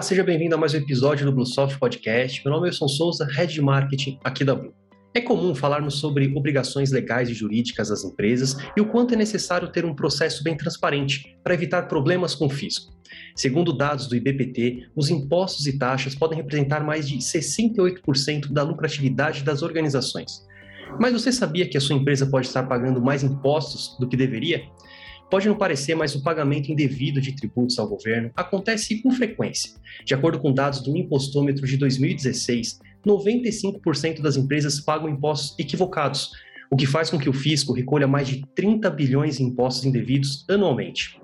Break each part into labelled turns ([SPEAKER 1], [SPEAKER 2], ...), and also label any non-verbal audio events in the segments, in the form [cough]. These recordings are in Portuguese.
[SPEAKER 1] Olá, seja bem-vindo a mais um episódio do Bluesoft Podcast. Meu nome é Wilson Souza, Head de Marketing aqui da Blue. É comum falarmos sobre obrigações legais e jurídicas das empresas e o quanto é necessário ter um processo bem transparente para evitar problemas com o fisco. Segundo dados do IBPT, os impostos e taxas podem representar mais de 68% da lucratividade das organizações. Mas você sabia que a sua empresa pode estar pagando mais impostos do que deveria? Pode não parecer, mas o pagamento indevido de tributos ao governo acontece com frequência. De acordo com dados do Impostômetro de 2016, 95% das empresas pagam impostos equivocados, o que faz com que o fisco recolha mais de 30 bilhões em impostos indevidos anualmente.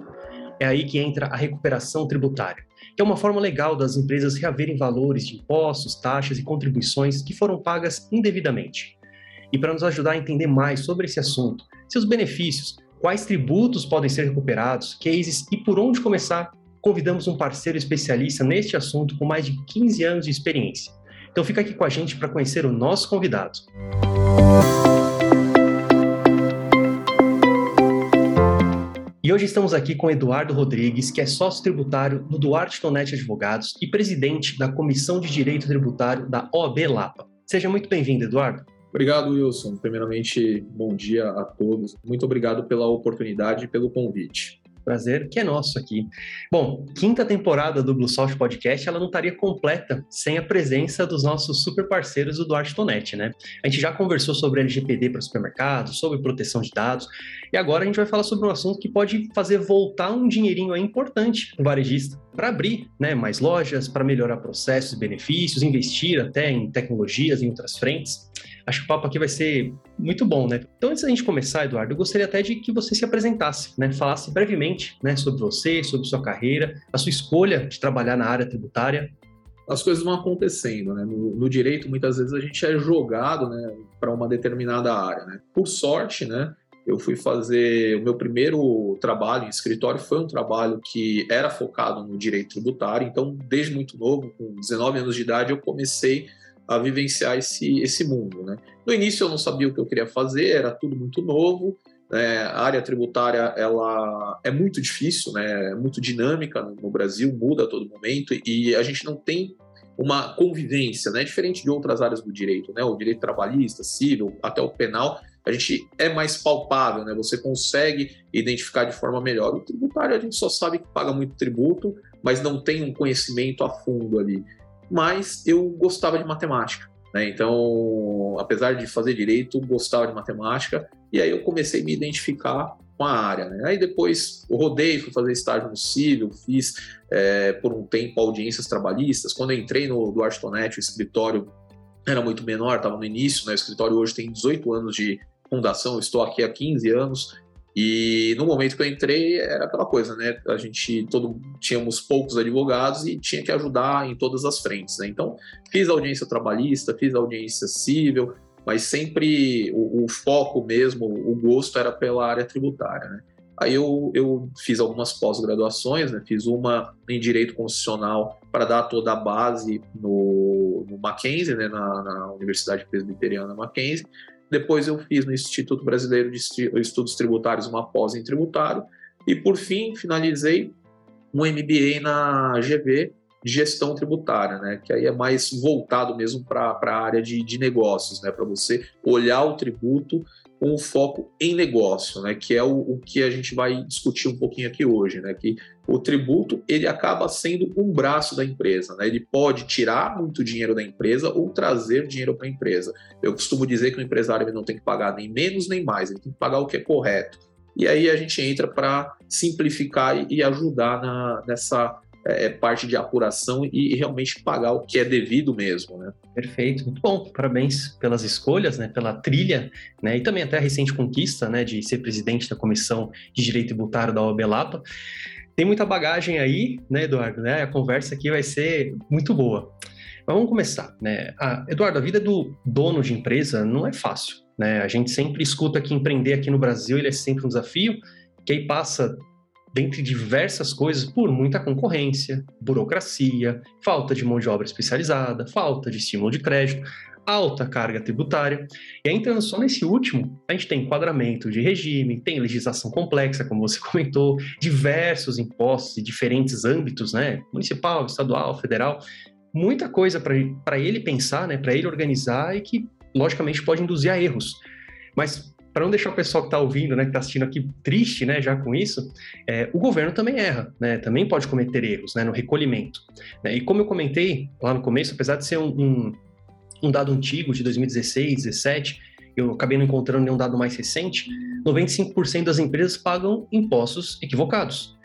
[SPEAKER 1] É aí que entra a recuperação tributária, que é uma forma legal das empresas reaverem valores de impostos, taxas e contribuições que foram pagas indevidamente. E para nos ajudar a entender mais sobre esse assunto, seus benefícios, quais tributos podem ser recuperados, cases e por onde começar, convidamos um parceiro especialista neste assunto com mais de 15 anos de experiência. Então fica aqui com a gente para conhecer o nosso convidado. E hoje estamos aqui com Eduardo Rodrigues, que é sócio tributário do Duarte Tonete Advogados e presidente da Comissão de Direito Tributário da OAB Lapa. Seja muito bem-vindo, Eduardo.
[SPEAKER 2] Obrigado, Wilson. Primeiramente, bom dia a todos. Muito obrigado pela oportunidade e pelo convite.
[SPEAKER 1] Prazer que é nosso aqui. Bom, quinta temporada do Bluesoft Podcast, ela não estaria completa sem a presença dos nossos super parceiros do Duarte Tonetti, né? A gente já conversou sobre LGPD para supermercados, sobre proteção de dados, e agora a gente vai falar sobre um assunto que pode fazer voltar um dinheirinho aí importante para o varejista, para abrir né, mais lojas, para melhorar processos e benefícios, investir até em tecnologias em outras frentes. Acho que o papo aqui vai ser muito bom, né? Então, antes da gente começar, Eduardo, eu gostaria até de que você se apresentasse, né? Falasse brevemente né, sobre você, sobre sua carreira, a sua escolha de trabalhar na área tributária.
[SPEAKER 2] As coisas vão acontecendo, né? No, no direito, muitas vezes a gente é jogado né, para uma determinada área, né? Por sorte, né? Eu fui fazer o meu primeiro trabalho em escritório foi um trabalho que era focado no direito tributário. Então, desde muito novo, com 19 anos de idade, eu comecei a vivenciar esse, esse mundo. Né? No início eu não sabia o que eu queria fazer, era tudo muito novo. Né? A área tributária ela é muito difícil, né? é muito dinâmica no Brasil, muda a todo momento e a gente não tem uma convivência, né? diferente de outras áreas do direito, né? o direito trabalhista, civil, até o penal, a gente é mais palpável, né? Você consegue identificar de forma melhor. O tributário a gente só sabe que paga muito tributo, mas não tem um conhecimento a fundo ali mas eu gostava de matemática. Né? Então, apesar de fazer direito, gostava de matemática, e aí eu comecei a me identificar com a área. Né? Aí depois rodei, fui fazer estágio no civil, fiz é, por um tempo audiências trabalhistas. Quando eu entrei no Duarte Tonetti, o escritório era muito menor, estava no início, né? o escritório hoje tem 18 anos de fundação, estou aqui há 15 anos, e no momento que eu entrei, era aquela coisa, né? A gente todo tínhamos poucos advogados e tinha que ajudar em todas as frentes, né? Então, fiz audiência trabalhista, fiz audiência civil, mas sempre o, o foco mesmo, o gosto era pela área tributária, né? Aí eu, eu fiz algumas pós-graduações, né? fiz uma em Direito Constitucional para dar toda a base no, no Mackenzie, né? na, na Universidade Presbiteriana Mackenzie, depois eu fiz no Instituto Brasileiro de Estudos Tributários uma pós em tributário. E por fim, finalizei um MBA na GV de gestão tributária, né? Que aí é mais voltado mesmo para a área de, de negócios, né? Para você olhar o tributo com um foco em negócio, né? Que é o, o, que a gente vai discutir um pouquinho aqui hoje, né? Que o tributo ele acaba sendo um braço da empresa, né? Ele pode tirar muito dinheiro da empresa ou trazer dinheiro para a empresa. Eu costumo dizer que o empresário não tem que pagar nem menos nem mais, ele tem que pagar o que é correto. E aí a gente entra para simplificar e ajudar na, nessa é, é, parte de apuração e, realmente pagar o que é devido mesmo, né?
[SPEAKER 1] Perfeito, muito bom. Parabéns pelas escolhas, né? Pela trilha, né? E também até a recente conquista, né? De ser presidente da Comissão de Direito Tributário da OAB Lapa. Tem muita bagagem aí, né, Eduardo? Né? A conversa aqui vai ser muito boa. Mas vamos começar, né? Ah, Eduardo, a vida do dono de empresa não é fácil, né? A gente sempre escuta que empreender aqui no Brasil ele é sempre um desafio, que aí passa dentre diversas coisas, por muita concorrência, burocracia, falta de mão de obra especializada, falta de estímulo de crédito. alta carga tributária. E aí, entrando só nesse último, a gente tem enquadramento de regime, tem legislação complexa, como você [laughs] comentou, diversos impostos em diferentes âmbitos, né? Municipal, estadual, federal. Muita coisa para ele pensar, né? Para ele organizar e que, logicamente, pode induzir a erros. Mas para não deixar o pessoal que está ouvindo, né, que está assistindo aqui triste, né, já com isso, é, o governo também erra, né, também pode cometer erros, né, no recolhimento. Né, e como eu comentei lá no começo, apesar de ser um, um, um dado antigo de 2016, 2017, eu acabei não encontrando nenhum dado mais recente, 95% das empresas pagam impostos equivocados.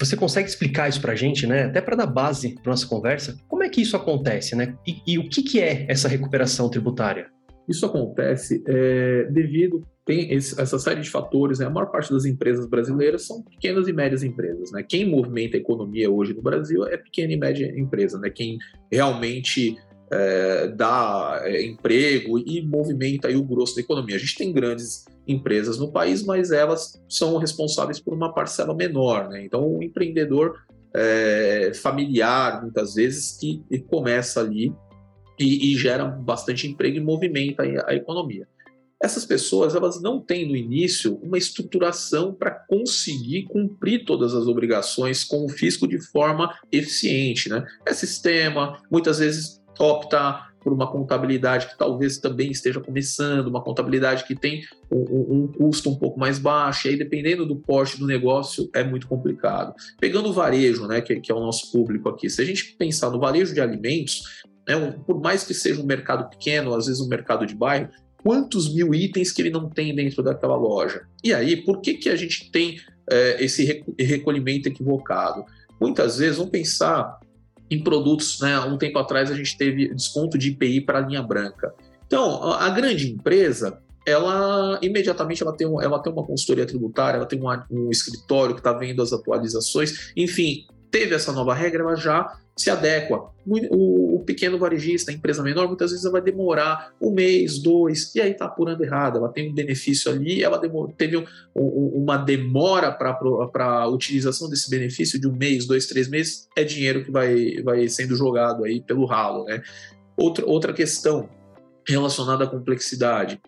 [SPEAKER 1] Você consegue explicar isso para a gente, né? Até para dar base para nossa conversa, como é que isso acontece, né? E, e o que, que é essa recuperação tributária?
[SPEAKER 2] Isso acontece é, devido tem esse, essa série de fatores. Né? A maior parte das empresas brasileiras são pequenas e médias empresas. Né? Quem movimenta a economia hoje no Brasil é pequena e média empresa. Né? Quem realmente é, dá é, emprego e movimenta aí o grosso da economia. A gente tem grandes empresas no país, mas elas são responsáveis por uma parcela menor. Né? Então, o empreendedor é, familiar, muitas vezes, que começa ali e, e gera bastante emprego e movimenta a economia. Essas pessoas elas não têm no início uma estruturação para conseguir cumprir todas as obrigações com o fisco de forma eficiente. Né? É sistema, muitas vezes opta por uma contabilidade que talvez também esteja começando, uma contabilidade que tem um, um, custo um pouco mais baixo, e aí dependendo do porte do negócio é muito complicado. Pegando o varejo, né, que, que é o nosso público aqui, se a gente pensar no varejo de alimentos, né, por mais que seja um mercado pequeno, às vezes um mercado de bairro, quantos mil itens que ele não tem dentro daquela loja? E aí, por que, que a gente tem é, esse recolhimento equivocado? Muitas vezes, vamos pensar em produtos, né? Um tempo atrás a gente teve desconto de IPI para a linha branca. Então, a grande empresa, ela imediatamente ela tem, ela tem uma consultoria tributária, ela tem um escritório que está vendo as atualizações, enfim, teve essa nova regra, ela já se adequa. O, o, pequeno varejista, a empresa menor, muitas vezes vai demorar um mês, dois, e aí está apurando errado. Ela tem um benefício ali, ela teve um, um, uma demora para a utilização desse benefício de um mês, dois, três meses, é dinheiro que vai, vai sendo jogado aí pelo ralo. Né? Outra, outra questão relacionada à complexidade.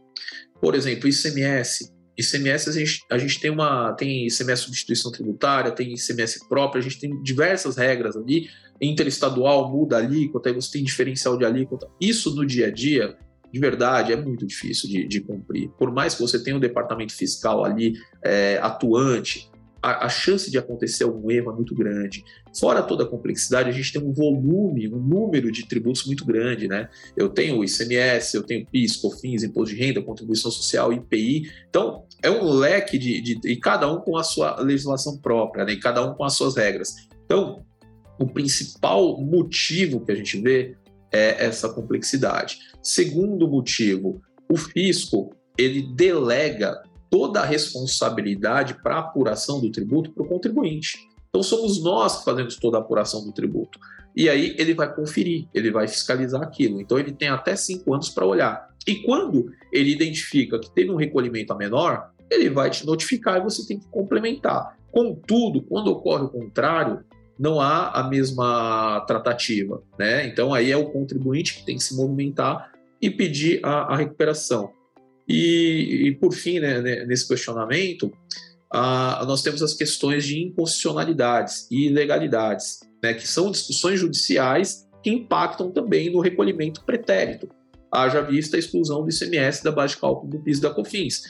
[SPEAKER 2] Por exemplo, ICMS. ICMS a gente, a gente tem uma tem ICMS substituição tributária, tem ICMS próprio, a gente tem diversas regras ali interestadual muda alíquota, aí você tem diferencial de alíquota. Isso no dia a dia, de verdade, é muito difícil de, de cumprir. Por mais que você tenha um departamento fiscal ali é, atuante, a, a, chance de acontecer algum erro é muito grande. Fora toda a complexidade, a gente tem um volume, um número de tributos muito grande, né? Eu tenho o ICMS, eu tenho PIS, COFINS, Imposto de Renda, Contribuição Social, IPI. Então, é um leque de, de, de cada um com a sua legislação própria, né? E cada um com as suas regras. Então, o principal motivo que a gente vê é essa complexidade. Segundo motivo, o fisco ele delega toda a responsabilidade para a apuração do tributo para o contribuinte. Então somos nós que fazemos toda a apuração do tributo. E aí ele vai conferir, ele vai fiscalizar aquilo. Então ele tem até cinco anos para olhar. E quando ele identifica que teve um recolhimento a menor, ele vai te notificar e você tem que complementar. Contudo, quando ocorre o contrário, não há a mesma tratativa, né? Então aí é o contribuinte que tem que se movimentar e pedir a, a recuperação. E, e, por fim, né, nesse questionamento, a, nós temos as questões de inconstitucionalidades e ilegalidades, né, que são discussões judiciais que impactam também no recolhimento pretérito. Haja vista a exclusão do ICMS da base de cálculo do PIS da COFINS.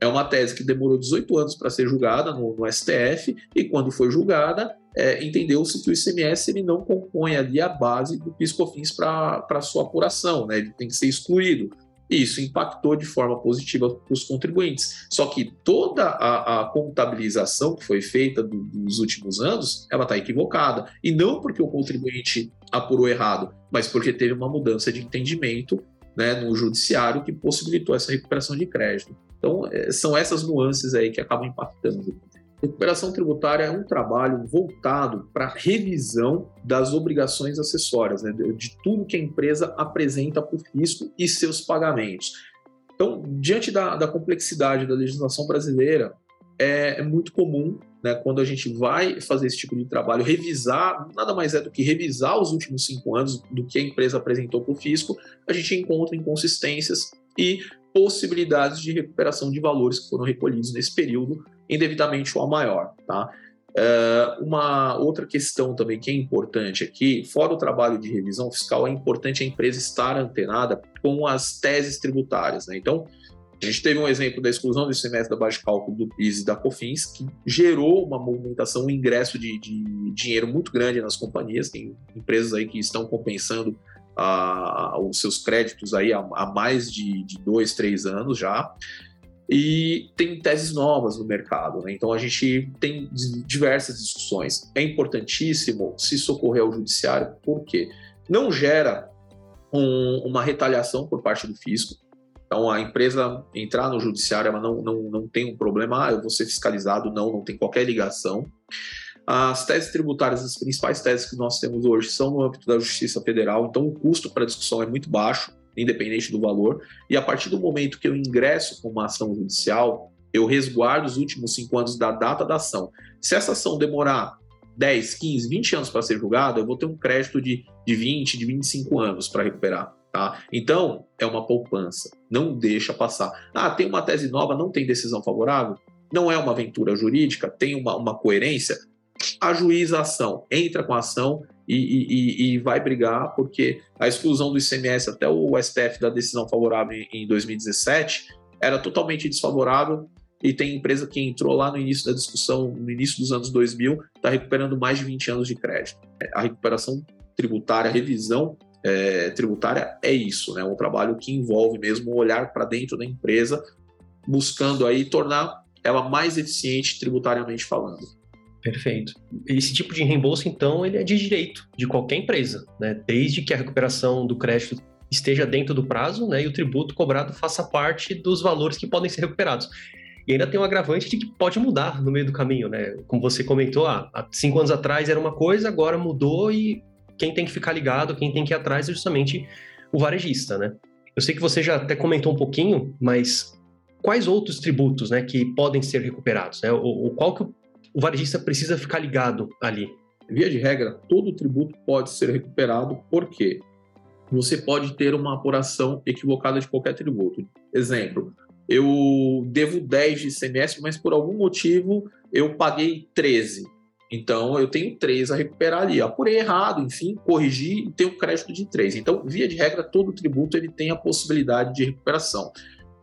[SPEAKER 2] É uma tese que demorou 18 anos para ser julgada no, no, STF e quando foi julgada, é, entendeu-se que o ICMS ele não compõe ali a base do PIS/COFINS para sua apuração, né? ele tem que ser excluído. E isso impactou de forma positiva os contribuintes. Só que toda a, a contabilização que foi feita do, dos últimos anos, ela está equivocada. E não porque o contribuinte apurou errado, mas porque teve uma mudança de entendimento né, no judiciário que possibilitou essa recuperação de crédito. Então, é, são essas nuances aí que acabam impactando. Recuperação tributária é um trabalho voltado para revisão das obrigações acessórias, né, de tudo que a empresa apresenta o fisco e seus pagamentos. Então, diante da, da complexidade da legislação brasileira, é, é muito comum né, quando a gente vai fazer esse tipo de trabalho, revisar, nada mais é do que revisar os últimos cinco anos do que a empresa apresentou para o fisco, a gente encontra inconsistências e possibilidades de recuperação de valores que foram recolhidos nesse período, indevidamente ou a maior. Tá? Uh, uma outra questão também que é importante aqui, fora o trabalho de revisão fiscal, é importante a empresa estar antenada com as teses tributárias. Né? Então, a gente teve um exemplo da exclusão do semestre da base de cálculo do PIS e da COFINS, que gerou uma movimentação, um ingresso de, de dinheiro muito grande nas companhias. Tem empresas aí que estão compensando ah, os seus créditos aí há, há mais de, de dois, três anos já e tem teses novas no mercado. Né? Então a gente tem diversas discussões. É importantíssimo se socorrer ao judiciário, porque não gera um, uma retaliação por parte do fisco. Então a empresa entrar no judiciário, ela não, não, não tem um problema, ah, eu vou ser fiscalizado, não, não tem qualquer ligação. As teses tributárias, as principais teses que nós temos hoje são no âmbito da Justiça Federal, então o custo para discussão é muito baixo independente do valor. E a partir do momento que eu ingresso com uma ação judicial, eu resguardo os últimos cinco anos da data da ação. Se essa ação demorar 10, 15, 20 anos para ser julgada, eu vou ter um crédito de, de 20, de 25 anos para recuperar. Tá? Então, é uma poupança. Não deixa passar. Ah, tem uma tese nova, não tem decisão favorável? Não é uma aventura jurídica? Tem uma, uma coerência? Ajuiza a ação, entra com a ação e, e, e, vai brigar, porque a exclusão do ICMS até o STF da decisão favorável em 2017 era totalmente desfavorável e tem empresa que entrou lá no início da discussão, no início dos anos 2000, está recuperando mais de 20 anos de crédito. A recuperação tributária, a revisão é, tributária é isso, né? um trabalho que envolve mesmo olhar para dentro da empresa, buscando aí tornar ela mais eficiente tributariamente falando.
[SPEAKER 1] Perfeito. Esse tipo de reembolso, então, ele é de direito de qualquer empresa, né? Desde que a recuperação do crédito esteja dentro do prazo, né? E o tributo cobrado faça parte dos valores que podem ser recuperados. E ainda tem um agravante de que pode mudar no meio do caminho, né? Como você comentou, ah, há cinco anos atrás era uma coisa, agora mudou e quem tem que ficar ligado, quem tem que ir atrás é justamente o varejista, né? Eu sei que você já até comentou um pouquinho, mas quais outros tributos, né, que podem ser recuperados, né? O, qual que o varejista precisa ficar ligado ali?
[SPEAKER 2] Via de regra, todo tributo pode ser recuperado, porque você pode ter uma apuração equivocada de qualquer tributo. Exemplo, eu devo 10 de ICMS, mas por algum motivo eu paguei 13. Então eu tenho 3 a recuperar ali. Apurei errado, enfim, corrigi e tenho crédito de 3. Então, via de regra, todo tributo ele tem a possibilidade de recuperação.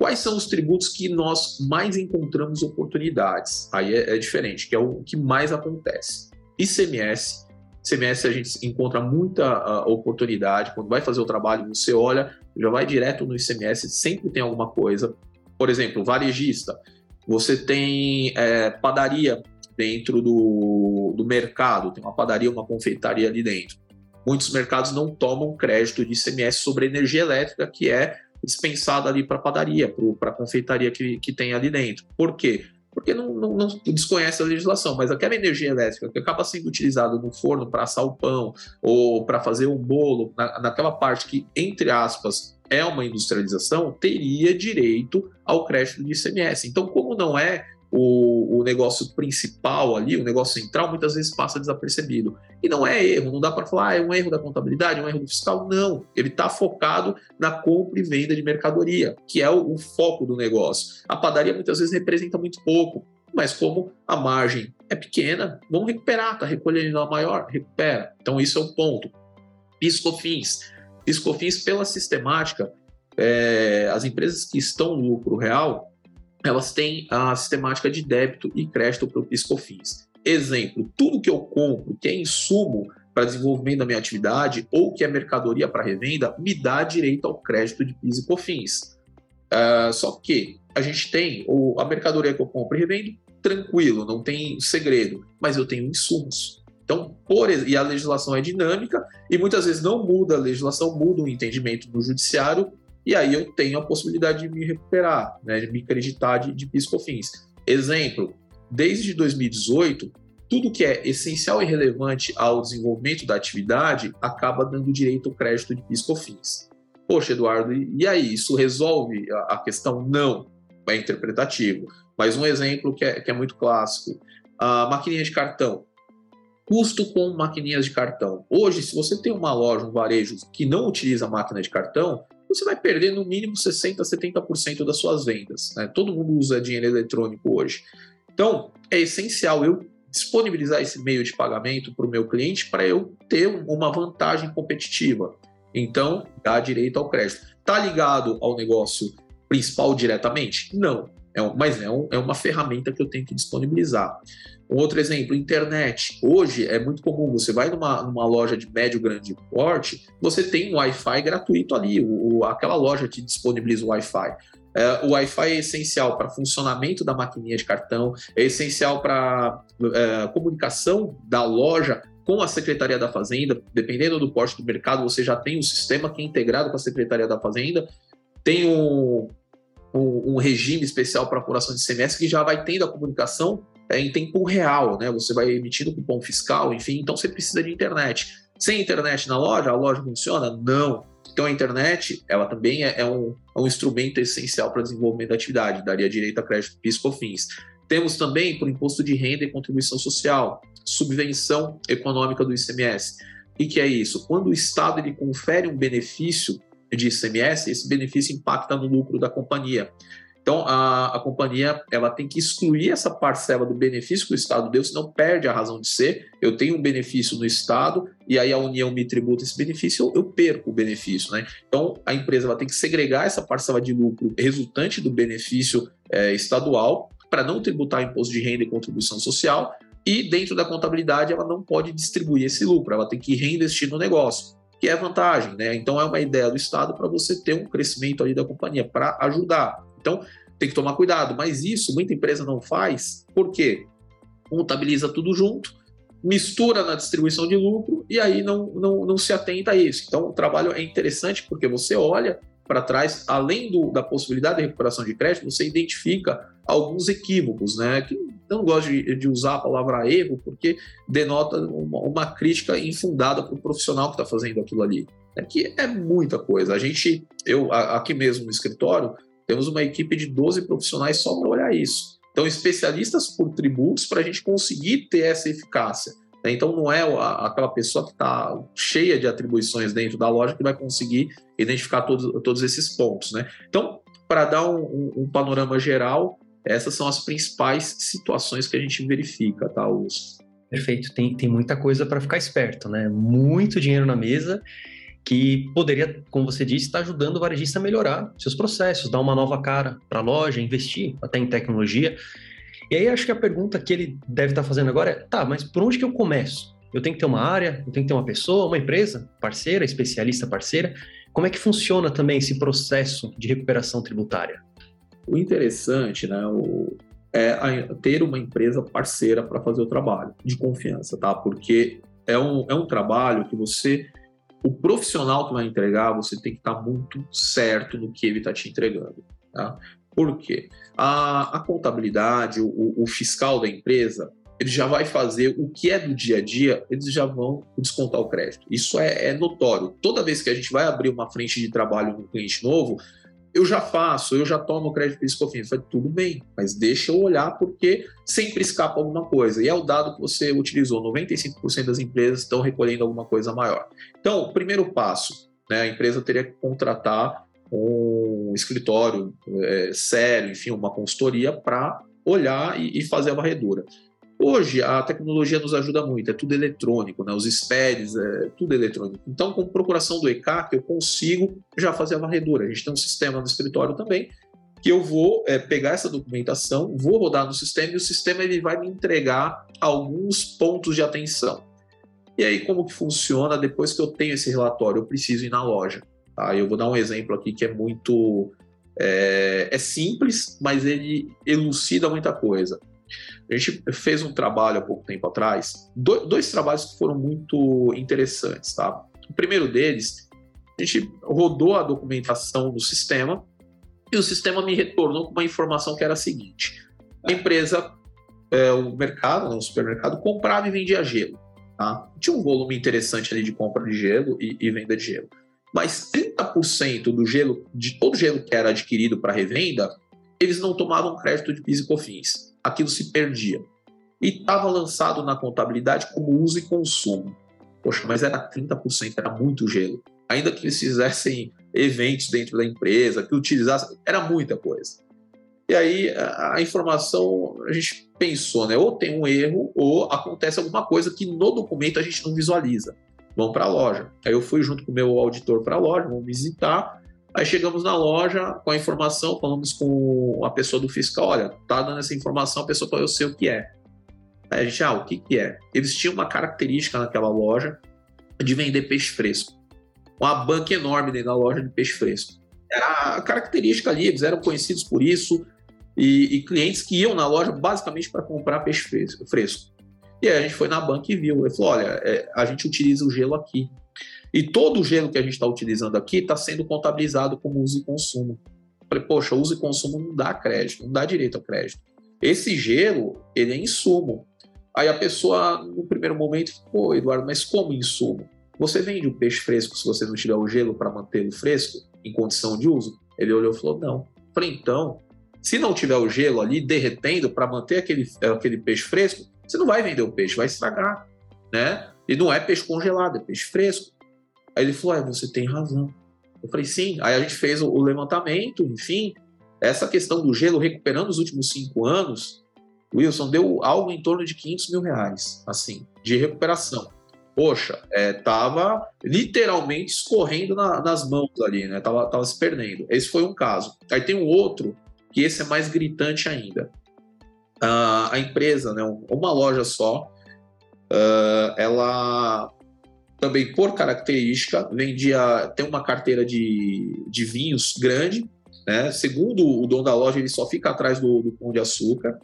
[SPEAKER 2] Quais são os tributos que nós mais encontramos oportunidades? Aí é, é diferente, que é o que mais acontece. ICMS. ICMS a gente encontra muita uh, oportunidade. Quando vai fazer o trabalho, você olha, já vai direto no ICMS, sempre tem alguma coisa. Por exemplo, varejista. Você tem é, padaria dentro do, do mercado, tem uma padaria, uma confeitaria ali dentro. Muitos mercados não tomam crédito de ICMS sobre energia elétrica, que é dispensada ali para a padaria, para a confeitaria que, que tem ali dentro. Por quê? Porque não, não, não, desconhece a legislação, mas aquela energia elétrica que acaba sendo utilizada no forno para assar o pão ou para fazer um bolo, na, naquela parte que, entre aspas, é uma industrialização, teria direito ao crédito de ICMS. Então, como não é o, o negócio principal ali, o negócio central, muitas vezes passa desapercebido. E não é erro, não dá para falar, ah, é um erro da contabilidade, é um erro do fiscal. Não, ele está focado na compra e venda de mercadoria, que é o, o foco do negócio. A padaria muitas vezes representa muito pouco, mas como a margem é pequena, vamos recuperar, está recolhendo a maior, recupera. Então isso é um ponto. Piscofins. Piscofins, pela sistemática, é, as empresas que estão no lucro real, elas têm a sistemática de débito e crédito para o PiscoFins. Exemplo, tudo que eu compro, que é insumo para desenvolvimento da minha atividade ou que é mercadoria para revenda, me dá direito ao crédito de PIS e COFINS. Uh, só que a gente tem ou a mercadoria que eu compro e revendo, tranquilo, não tem segredo, mas eu tenho insumos. Então, por, e a legislação é dinâmica e muitas vezes não muda a legislação, muda o entendimento do judiciário e aí eu tenho a possibilidade de me recuperar, né, de me creditar de, de PIS/COFINS. Exemplo, desde 2018, tudo que é essencial e relevante ao desenvolvimento da atividade acaba dando direito ao crédito de PIS/COFINS. Poxa, Eduardo, e aí, isso resolve a questão? Não, é interpretativo. Mas um exemplo que é, que é muito clássico, a maquininha de cartão. Custo com maquininhas de cartão. Hoje, se você tem uma loja, um varejo que não utiliza máquina de cartão, você vai perder no mínimo 60%, 70% das suas vendas. Né? Todo mundo usa dinheiro eletrônico hoje. Então, é essencial eu disponibilizar esse meio de pagamento para o meu cliente para eu ter uma vantagem competitiva. Então, dá direito ao crédito. Está ligado ao negócio principal diretamente? Não. É um, mas é, um, é uma ferramenta que eu tenho que disponibilizar. Outro exemplo, internet. Hoje é muito comum, você vai numa, numa loja de médio grande porte, você tem um Wi-Fi gratuito ali, o, aquela loja te disponibiliza o Wi-Fi. É, o Wi-Fi é essencial para funcionamento da maquininha de cartão, é essencial para é, comunicação da loja com a Secretaria da Fazenda. Dependendo do porte do mercado, você já tem um sistema que é integrado com a Secretaria da Fazenda. Tem um, um, um regime especial para apuração de CMS que já vai tendo a comunicação é, em tempo real, né? Você vai emitindo cupom fiscal, enfim, então você precisa de internet. Sem internet na loja, a loja funciona? Não. Então a internet, ela também é, é um, é um instrumento essencial para desenvolvimento da atividade, daria direito a crédito PIS/COFINS. Temos também por imposto de renda e contribuição social, subvenção econômica do ICMS. O que é isso? Quando o Estado ele confere um benefício de ICMS, esse benefício impacta no lucro da companhia. Então, a, a companhia ela tem que excluir essa parcela do benefício que o Estado deu, senão perde a razão de ser. Eu tenho um benefício no Estado e aí a União me tributa esse benefício, eu, eu perco o benefício. Né? Então, a empresa ela tem que segregar essa parcela de lucro resultante do benefício é, estadual para não tributar imposto de renda e contribuição social. E dentro da contabilidade, ela não pode distribuir esse lucro, ela tem que reinvestir no negócio que é vantagem, né? Então é uma ideia do Estado para você ter um crescimento ali da companhia, para ajudar. Então, tem que tomar cuidado, mas isso muita empresa não faz, por quê? Contabiliza tudo junto, mistura na distribuição de lucro e aí não, não, não se atenta a isso. Então, o trabalho é interessante porque você olha para trás, além do, da possibilidade de recuperação de crédito, você identifica alguns equívocos, né? Que não gosto de, de usar a palavra erro, porque denota uma, uma crítica infundada para o profissional que está fazendo aquilo ali. É que é muita coisa. A gente, eu aqui mesmo no escritório, temos uma equipe de 12 profissionais só para olhar isso. Então, especialistas por tributos para a gente conseguir ter essa eficácia. Né? Então, não é aquela pessoa que está cheia de atribuições dentro da loja que vai conseguir identificar todos, todos esses pontos. Né? Então, para dar um, um, um, panorama geral, essas são as principais situações que a gente verifica, tá, Augusto?
[SPEAKER 1] Perfeito, tem, tem muita coisa para ficar esperto, né? Muito dinheiro na mesa que poderia, como você disse, estar ajudando o varejista a melhorar seus processos, dar uma nova cara para a loja, investir até em tecnologia. E aí acho que a pergunta que ele deve estar fazendo agora é: tá, mas por onde que eu começo? Eu tenho que ter uma área, eu tenho que ter uma pessoa, uma empresa parceira, especialista parceira. Como é que funciona também esse processo de recuperação tributária?
[SPEAKER 2] O interessante, né, o, é ter uma empresa parceira para fazer o trabalho, de confiança, tá? Porque é um, é um trabalho que você o profissional que vai entregar, você tem que estar muito certo no que ele está te entregando. Tá? Por quê? A, a contabilidade, o, o, fiscal da empresa, ele já vai fazer o que é do dia a dia, eles já vão descontar o crédito. Isso é, é notório. Toda vez que a gente vai abrir uma frente de trabalho com um cliente novo, eu já faço, eu já tomo crédito PIS COFINS. Falei, tudo bem, mas deixa eu olhar porque sempre escapa alguma coisa. E é o dado que você utilizou, 95% das empresas estão recolhendo alguma coisa maior. Então, o primeiro passo, né, a empresa teria que contratar um escritório é, sério, enfim, uma consultoria para olhar e, e fazer a varredura. Hoje a tecnologia nos ajuda muito, é tudo eletrônico, né? os SPEDs, é tudo eletrônico. Então, com procuração do ECAC, eu consigo já fazer a varredura. A gente tem um sistema no escritório também que eu vou é, pegar essa documentação, vou rodar no sistema e o sistema ele vai me entregar alguns pontos de atenção. E aí, como que funciona depois que eu tenho esse relatório? Eu preciso ir na loja. Tá? Eu vou dar um exemplo aqui que é muito. É, é simples, mas ele elucida muita coisa. A gente fez um trabalho há pouco tempo atrás, dois trabalhos que foram muito interessantes, tá? O primeiro deles, a gente rodou a documentação do sistema e o sistema me retornou com uma informação que era a seguinte: a empresa, é, o mercado, né, o supermercado, comprava e vendia gelo. Tá? Tinha um volume interessante ali de compra de gelo e, e venda de gelo. Mas 30% do gelo, de todo gelo que era adquirido para revenda, eles não tomavam crédito de PIS e COFINS aquilo se perdia. e estava lançado na contabilidade como uso e consumo. Poxa, mas era 30%, era muito gelo. Ainda que eles fizessem eventos dentro da empresa, que utilizassem, era muita coisa. E aí a, informação, a gente pensou, né? Ou tem um erro, ou acontece alguma coisa que no documento a gente não visualiza. Vamos para a loja. Aí eu fui junto com o meu auditor para a loja, vamos visitar. Aí chegamos na loja com a informação, falamos com a pessoa do fiscal, olha, tá dando essa informação, a pessoa falou, eu sei o que é. Aí a gente, ah, o que que é? Eles tinham uma característica naquela loja de vender peixe fresco. Uma banca enorme dentro da loja de peixe fresco. Era a característica ali, eles eram conhecidos por isso, e, e clientes que iam na loja basicamente para comprar peixe fresco. E aí a gente foi na banca e viu. Ele falou: olha, é, a gente utiliza o gelo aqui. E todo o gelo que a gente está utilizando aqui está sendo contabilizado como uso e consumo. Falei, poxa, uso e consumo não dá crédito, não dá direito ao crédito. Esse gelo, ele é insumo. Aí a pessoa, no primeiro momento, pô, Eduardo, mas como insumo? Você vende o peixe fresco se você não tiver o gelo para mantê-lo fresco, em condição de uso? Ele olhou e falou, não. Falei, então, se não tiver o gelo ali derretendo para manter aquele, aquele peixe fresco, você não vai vender o peixe, vai estragar, né? E não é peixe congelado, é peixe fresco. Aí ele falou, é, você tem razão. Eu falei, sim. Aí a gente fez o levantamento, enfim, essa questão do gelo recuperando os últimos cinco anos, Wilson, deu algo em torno de 500 mil reais, assim, de recuperação. Poxa, é, tava literalmente escorrendo na, nas mãos ali, né? Tava, tava se perdendo. Esse foi um caso. Aí tem um outro que esse é mais gritante ainda. Uh, a empresa, né, uma loja só, uh, ela também por característica vendia tem uma carteira de, de vinhos grande, né? Segundo o dono da loja, ele só fica atrás do, do pão de açúcar.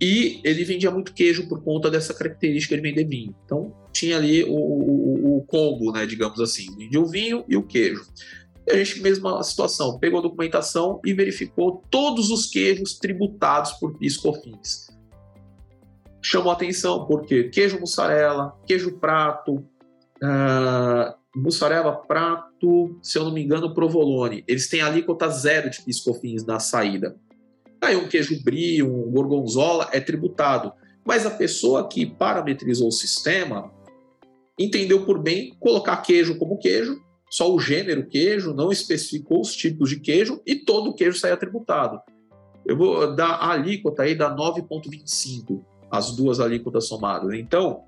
[SPEAKER 2] E ele vendia muito queijo por conta dessa característica de vender vinho. Então tinha ali o, o, o combo, né, digamos assim, vendia o vinho e o queijo. E a gente, mesma situação, pegou a documentação e verificou todos os queijos tributados por PIS COFINS. Chamou atenção porque queijo mussarela, queijo prato, mussarela prato, se eu não me engano, provolone. Eles têm alíquota zero de PIS COFINS na saída. Aí um queijo brie, um gorgonzola é tributado. Mas a pessoa que parametrizou o sistema entendeu por bem colocar queijo como queijo só o gênero queijo, não especificou os tipos de queijo e todo o queijo sai tributado. Eu vou dar a alíquota aí da 9,25, as duas alíquotas somadas. Então,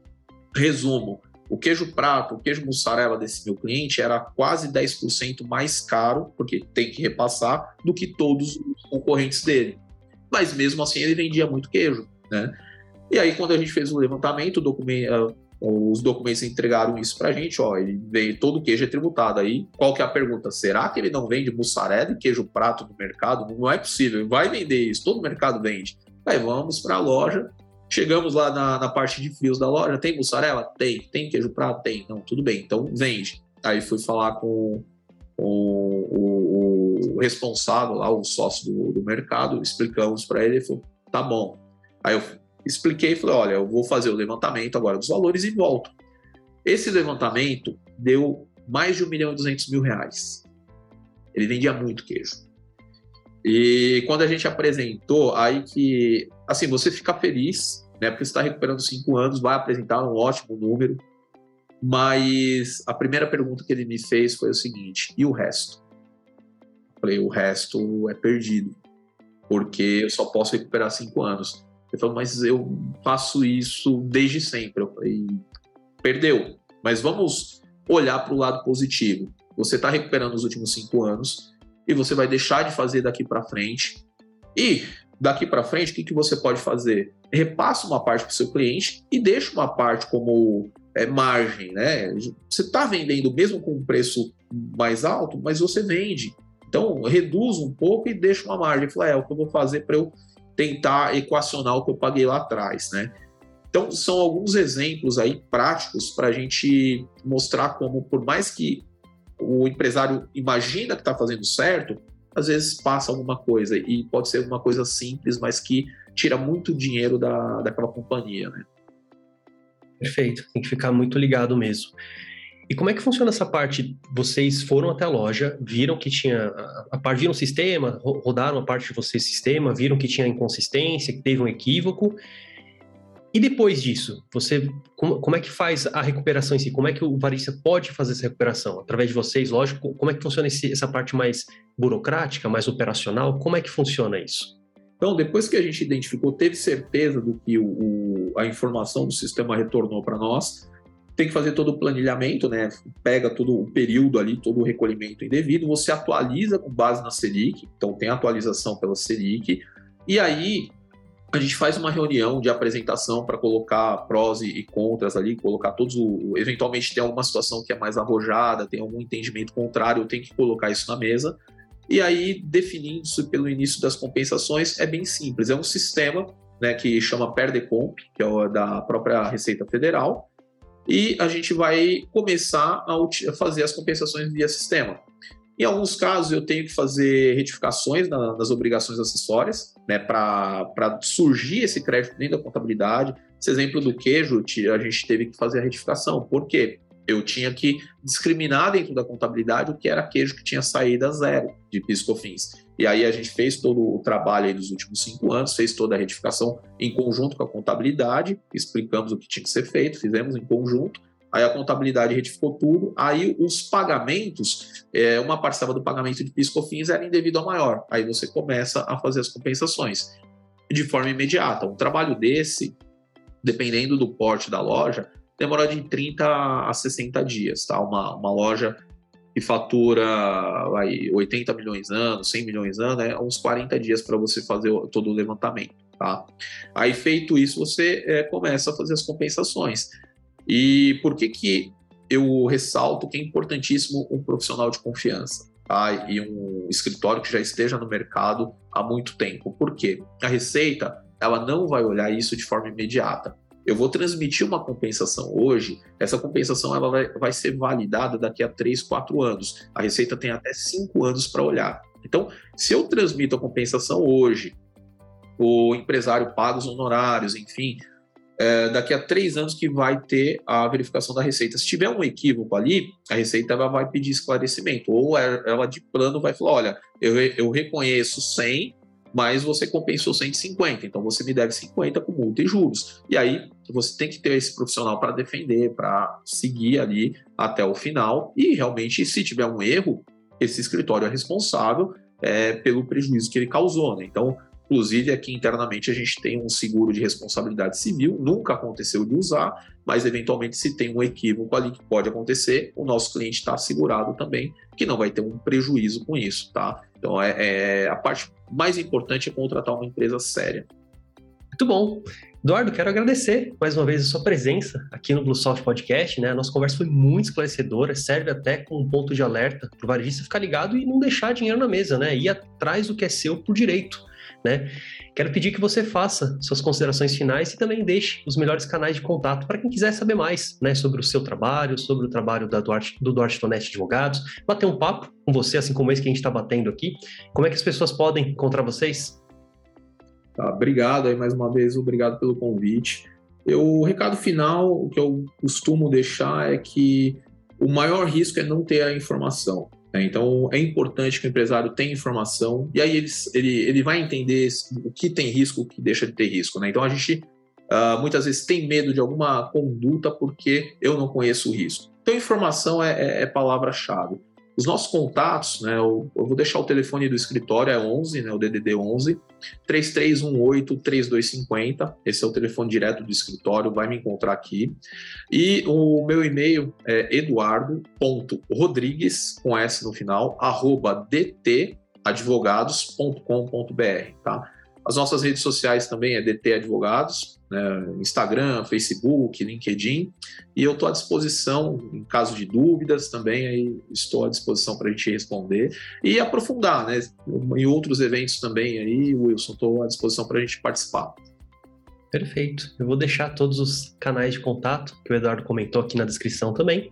[SPEAKER 2] resumo: o queijo prato, o queijo mussarela desse meu cliente era quase 10% mais caro, porque tem que repassar, do que todos os concorrentes dele. Mas mesmo assim ele vendia muito queijo, né? E aí, quando a gente fez o levantamento, documento, os documentos entregaram isso para a gente, ó, ele veio todo o queijo é tributado. Aí, qual que é a pergunta? Será que ele não vende mussarela e queijo prato no mercado? Não é possível, vai vender isso, todo mercado vende. Aí vamos para a loja, chegamos lá na, na, parte de frios da loja, tem mussarela? Tem. Tem queijo prato? Tem. Não, tudo bem, então vende. Aí fui falar com, com o, o, responsável lá, o sócio do, do mercado, explicamos para ele, ele falou, tá bom. Aí eu expliquei e falei: olha, eu vou fazer o levantamento agora dos valores e volto. Esse levantamento deu mais de 1 milhão e 200 mil reais. Ele vendia muito queijo. E quando a gente apresentou, aí que, assim, você fica feliz, né? Porque está recuperando cinco anos, vai apresentar um ótimo número. Mas a primeira pergunta que ele me fez foi o seguinte: e o resto? Eu falei: o resto é perdido, porque eu só posso recuperar cinco anos. Ele falou, mas eu faço isso desde sempre. Eu falei, perdeu. Mas vamos olhar para o lado positivo. Você está recuperando os últimos cinco anos e você vai deixar de fazer daqui para frente. E daqui para frente, o que, que você pode fazer? Repassa uma parte para o seu cliente e deixa uma parte como é, margem, né? Você está vendendo mesmo com um preço mais alto, mas você vende. Então, reduz um pouco e deixa uma margem. Fala, é, o que eu vou fazer para eu tentar equacionar o que eu paguei lá atrás, né? Então, são alguns exemplos aí práticos para a gente mostrar como, por mais que o empresário imagina que está fazendo certo, às vezes passa alguma coisa e pode ser uma coisa simples, mas que tira muito dinheiro da, daquela companhia, né?
[SPEAKER 1] Perfeito, tem que ficar muito ligado mesmo. E como é que funciona essa parte? Vocês foram até a loja, viram que tinha a, parte, viram o sistema, rodaram a parte de vocês sistema, viram que tinha inconsistência, que teve um equívoco. E depois disso, você como, como, é que faz a recuperação em si? Como é que o varista pode fazer essa recuperação? Através de vocês, lógico, como é que funciona esse, essa parte mais burocrática, mais operacional? Como é que funciona isso?
[SPEAKER 2] Então, depois que a gente identificou, teve certeza do que o, o, a informação do sistema retornou para nós, tem que fazer todo o planilhamento, né? Pega todo o período ali, todo o recolhimento indevido, você atualiza com base na Selic, então tem atualização pela Selic, e aí a gente faz uma reunião de apresentação para colocar prós e contras ali, colocar todos o. Eventualmente tem alguma situação que é mais arrojada, tem algum entendimento contrário, eu tenho que colocar isso na mesa. E aí, definindo isso pelo início das compensações, é bem simples. É um sistema né, que chama Perdecomp, que é da própria Receita Federal, e a gente vai começar a fazer as compensações via sistema. Em alguns casos, eu tenho que fazer retificações na, nas obrigações acessórias, né, para surgir esse crédito dentro da contabilidade. Esse exemplo do queijo, a gente teve que fazer a retificação. Por quê? Eu tinha que discriminar dentro da contabilidade o que era queijo que tinha saída zero de piscofins. E aí a gente fez todo o trabalho aí dos últimos cinco anos, fez toda a retificação em conjunto com a contabilidade, explicamos o que tinha que ser feito, fizemos em conjunto aí a contabilidade retificou tudo, aí os pagamentos, é, uma parcela do pagamento de PiscoFins era indevido a maior, aí você começa a fazer as compensações de forma imediata. Um trabalho desse, dependendo do porte da loja, demora de 30 a 60 dias, tá? Uma, uma loja que fatura aí, 80 milhões anos, 100 milhões anos, é uns 40 dias para você fazer todo o levantamento, tá? Aí feito isso, você é, começa a fazer as compensações. E por que, que eu ressalto que é importantíssimo um profissional de confiança? Tá? E um escritório que já esteja no mercado há muito tempo. Por quê? A Receita ela não vai olhar isso de forma imediata. Eu vou transmitir uma compensação hoje, essa compensação ela vai, vai ser validada daqui a 3, 4 anos. A Receita tem até 5 anos para olhar. Então, se eu transmito a compensação hoje, o empresário paga os honorários, enfim, é, daqui a três anos que vai ter a verificação da Receita. Se tiver um equívoco ali, a Receita vai pedir esclarecimento, ou é, ela de plano vai falar: olha, eu, eu reconheço 100, mas você compensou 150, então você me deve 50 com multa e juros. E aí você tem que ter esse profissional para defender, para seguir ali até o final, e realmente, se tiver um erro, esse escritório é responsável é, pelo prejuízo que ele causou. Né? Então, Inclusive, aqui internamente a gente tem um seguro de responsabilidade civil, nunca aconteceu de usar, mas eventualmente se tem um equívoco ali que pode acontecer, o nosso cliente está assegurado também, que não vai ter um prejuízo com isso, tá? Então, é, é a parte mais importante é contratar uma empresa séria.
[SPEAKER 1] Muito bom. Eduardo, quero agradecer mais uma vez a sua presença aqui no Bluesoft Podcast. Né? A nossa conversa foi muito esclarecedora, serve até como um ponto de alerta para o varejista ficar ligado e não deixar dinheiro na mesa, né? Ir atrás do que é seu por direito. Né? Quero pedir que você faça suas considerações finais e também deixe os melhores canais de contato para quem quiser saber mais né, sobre o seu trabalho, sobre o trabalho da Duarte, do Duarte Tonete Advogados, bater um papo com você, assim como esse que a gente está batendo aqui. Como é que as pessoas podem encontrar vocês?
[SPEAKER 2] Tá, obrigado aí mais uma vez, obrigado pelo convite. Eu, o recado final, o que eu costumo deixar é que o maior risco é não ter a informação. Né? Então, é importante que o empresário tenha informação e aí ele, ele, ele vai entender o que tem risco, o que deixa de ter risco. Né? Então, a gente uh, muitas vezes tem medo de alguma conduta porque eu não conheço o risco. Então, informação é, é, é palavra-chave. Os nossos contatos, né, eu, eu, vou deixar o telefone do escritório, é 11, né, o DDD 11, 3318-3250, esse é o telefone direto do escritório, vai me encontrar aqui. E o meu e-mail é eduardo.rodrigues, com S no final, arroba dtadvogados.com.br, tá? As nossas redes sociais também é DT Advogados, né, Instagram, Facebook, LinkedIn, e eu estou à disposição em caso de dúvidas também, aí estou à disposição para a gente responder e aprofundar, né? Em outros eventos também aí, Wilson, estou à disposição para a gente participar.
[SPEAKER 1] Perfeito. Eu vou deixar todos os canais de contato que o Eduardo comentou aqui na descrição também.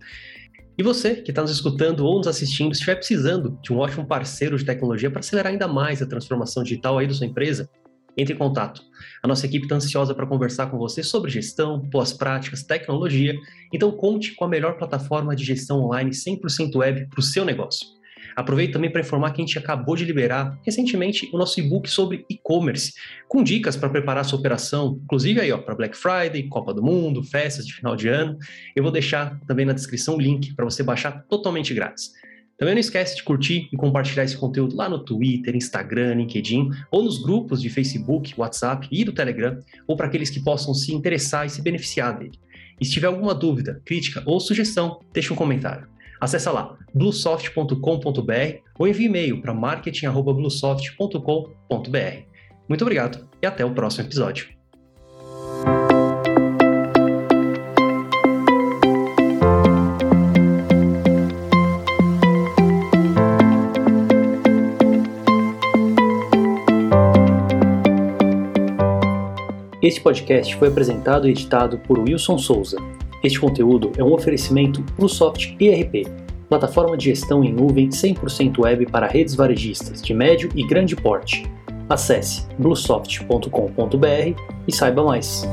[SPEAKER 1] E você que está nos escutando ou nos assistindo, se estiver precisando de um ótimo parceiro de tecnologia para acelerar ainda mais a transformação digital aí da sua empresa, entre em contato. A nossa equipe está ansiosa para conversar com você sobre gestão, boas práticas, tecnologia. Então conte com a melhor plataforma de gestão online 100% web para o seu negócio. Aproveito também para informar que a gente acabou de liberar recentemente o nosso e-book sobre e-commerce, com dicas para preparar sua operação, inclusive aí, para Black Friday, Copa do Mundo, festas de final de ano. Eu vou deixar também na descrição o link para você baixar totalmente grátis. Também não esquece de curtir e compartilhar esse conteúdo lá no Twitter, Instagram, LinkedIn ou nos grupos de Facebook, WhatsApp e do Telegram, ou para aqueles que possam se interessar e se beneficiar dele. E se tiver alguma dúvida, crítica ou sugestão, deixe um comentário. Acesse lá bluesoft.com.br ou envie e-mail para marketing@bluesoft.com.br. Muito obrigado e até o próximo episódio. Este podcast foi apresentado e editado por Wilson Souza. Este conteúdo é um oferecimento PluSoft ERP, plataforma de gestão em nuvem 100% web para redes varejistas de médio e grande porte. Acesse bluesoft.com.br e saiba mais.